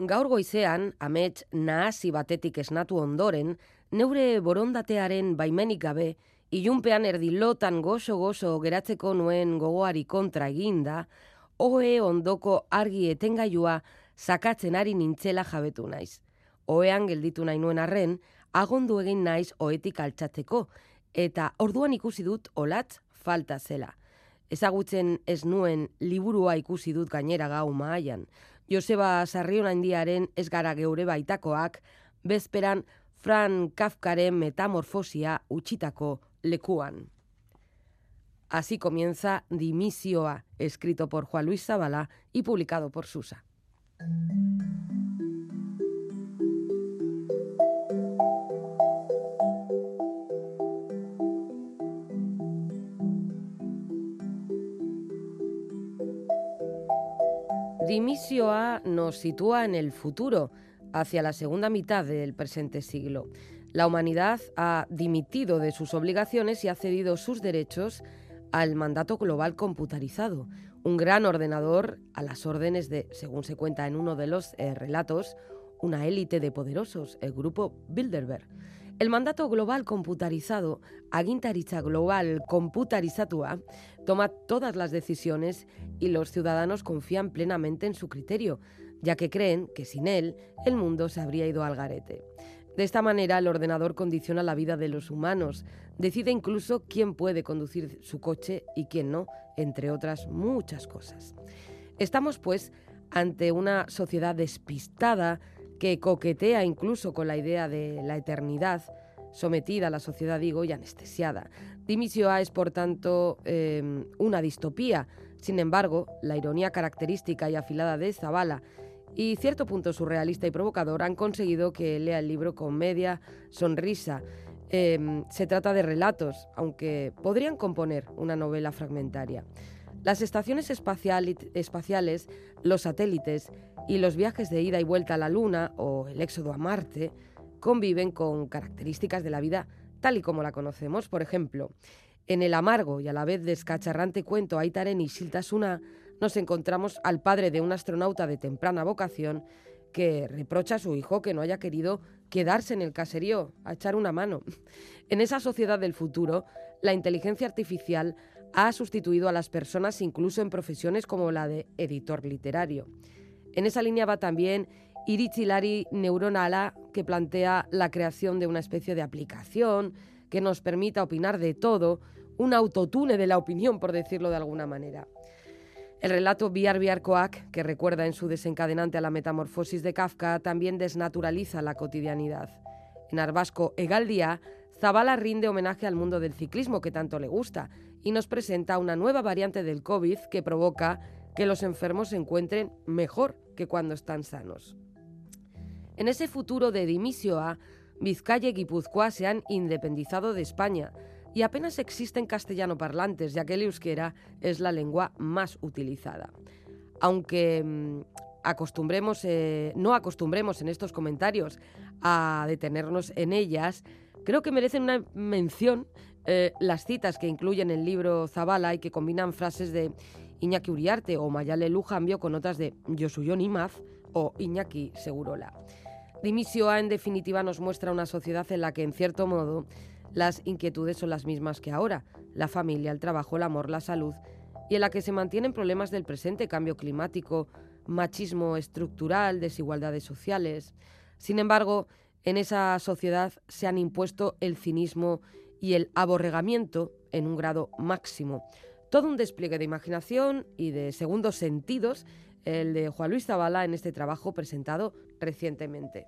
Gaur goizean, amets nahasi batetik esnatu ondoren, neure borondatearen baimenik gabe, ilunpean erdilotan gozo-gozo geratzeko nuen gogoari kontra eginda, oe ondoko argi etengailua sakatzen ari nintzela jabetu naiz. Oean gelditu nahi nuen arren, agondu egin naiz oetik altxatzeko, eta orduan ikusi dut olatz falta zela. Ezagutzen ez nuen liburua ikusi dut gainera gau maaian. Joseba Sarriona indiaren ez gara geure baitakoak, bezperan Fran Kafkaren metamorfosia utxitako lekuan. Así comienza Dimisioa, escrito por Juan Luis Zabala y publicado por Susa. Dimisioa nos sitúa en el futuro, hacia la segunda mitad del presente siglo. La humanidad ha dimitido de sus obligaciones y ha cedido sus derechos al mandato global computarizado, un gran ordenador a las órdenes de, según se cuenta en uno de los eh, relatos, una élite de poderosos, el grupo Bilderberg. El mandato global computarizado, agintaritza global computarizatua, toma todas las decisiones y los ciudadanos confían plenamente en su criterio, ya que creen que sin él el mundo se habría ido al garete. De esta manera, el ordenador condiciona la vida de los humanos, decide incluso quién puede conducir su coche y quién no, entre otras muchas cosas. Estamos, pues, ante una sociedad despistada que coquetea incluso con la idea de la eternidad, sometida a la sociedad, digo, y anestesiada. Dimisioa es, por tanto, em, una distopía. Sin embargo, la ironía característica y afilada de Zavala y cierto punto surrealista y provocador han conseguido que lea el libro con media sonrisa. Em, se trata de relatos, aunque podrían componer una novela fragmentaria. Las estaciones espaciales, los satélites y los viajes de ida y vuelta a la Luna o el éxodo a Marte conviven con características de la vida tal y como la conocemos. Por ejemplo, en el amargo y a la vez descacharrante cuento Aitaren y Siltasuna nos encontramos al padre de un astronauta de temprana vocación que reprocha a su hijo que no haya querido quedarse en el caserío a echar una mano. En esa sociedad del futuro, la inteligencia artificial ha sustituido a las personas incluso en profesiones como la de editor literario. En esa línea va también Iritzilari Neuronala, que plantea la creación de una especie de aplicación que nos permita opinar de todo, un autotune de la opinión, por decirlo de alguna manera. El relato Biar Biarcoac, que recuerda en su desencadenante a la metamorfosis de Kafka, también desnaturaliza la cotidianidad. En Arbasco Egaldia, Zabala rinde homenaje al mundo del ciclismo que tanto le gusta y nos presenta una nueva variante del COVID que provoca que los enfermos se encuentren mejor que cuando están sanos. En ese futuro de Dimisioa, Vizcaya y Guipúzcoa se han independizado de España, y apenas existen castellano parlantes, ya que el euskera es la lengua más utilizada. Aunque mm, acostumbremos, eh, no acostumbremos en estos comentarios a detenernos en ellas, creo que merecen una mención eh, las citas que incluyen el libro Zabala y que combinan frases de Iñaki Uriarte o Mayale Lujambio con otras de Yosuyo Nimaz o Iñaki Segurola. Dimisioa, en definitiva, nos muestra una sociedad en la que, en cierto modo, las inquietudes son las mismas que ahora, la familia, el trabajo, el amor, la salud, y en la que se mantienen problemas del presente, cambio climático, machismo estructural, desigualdades sociales. Sin embargo, en esa sociedad se han impuesto el cinismo y el aborregamiento en un grado máximo. Todo un despliegue de imaginación y de segundos sentidos, el de Juan Luis Zabala en este trabajo presentado recientemente.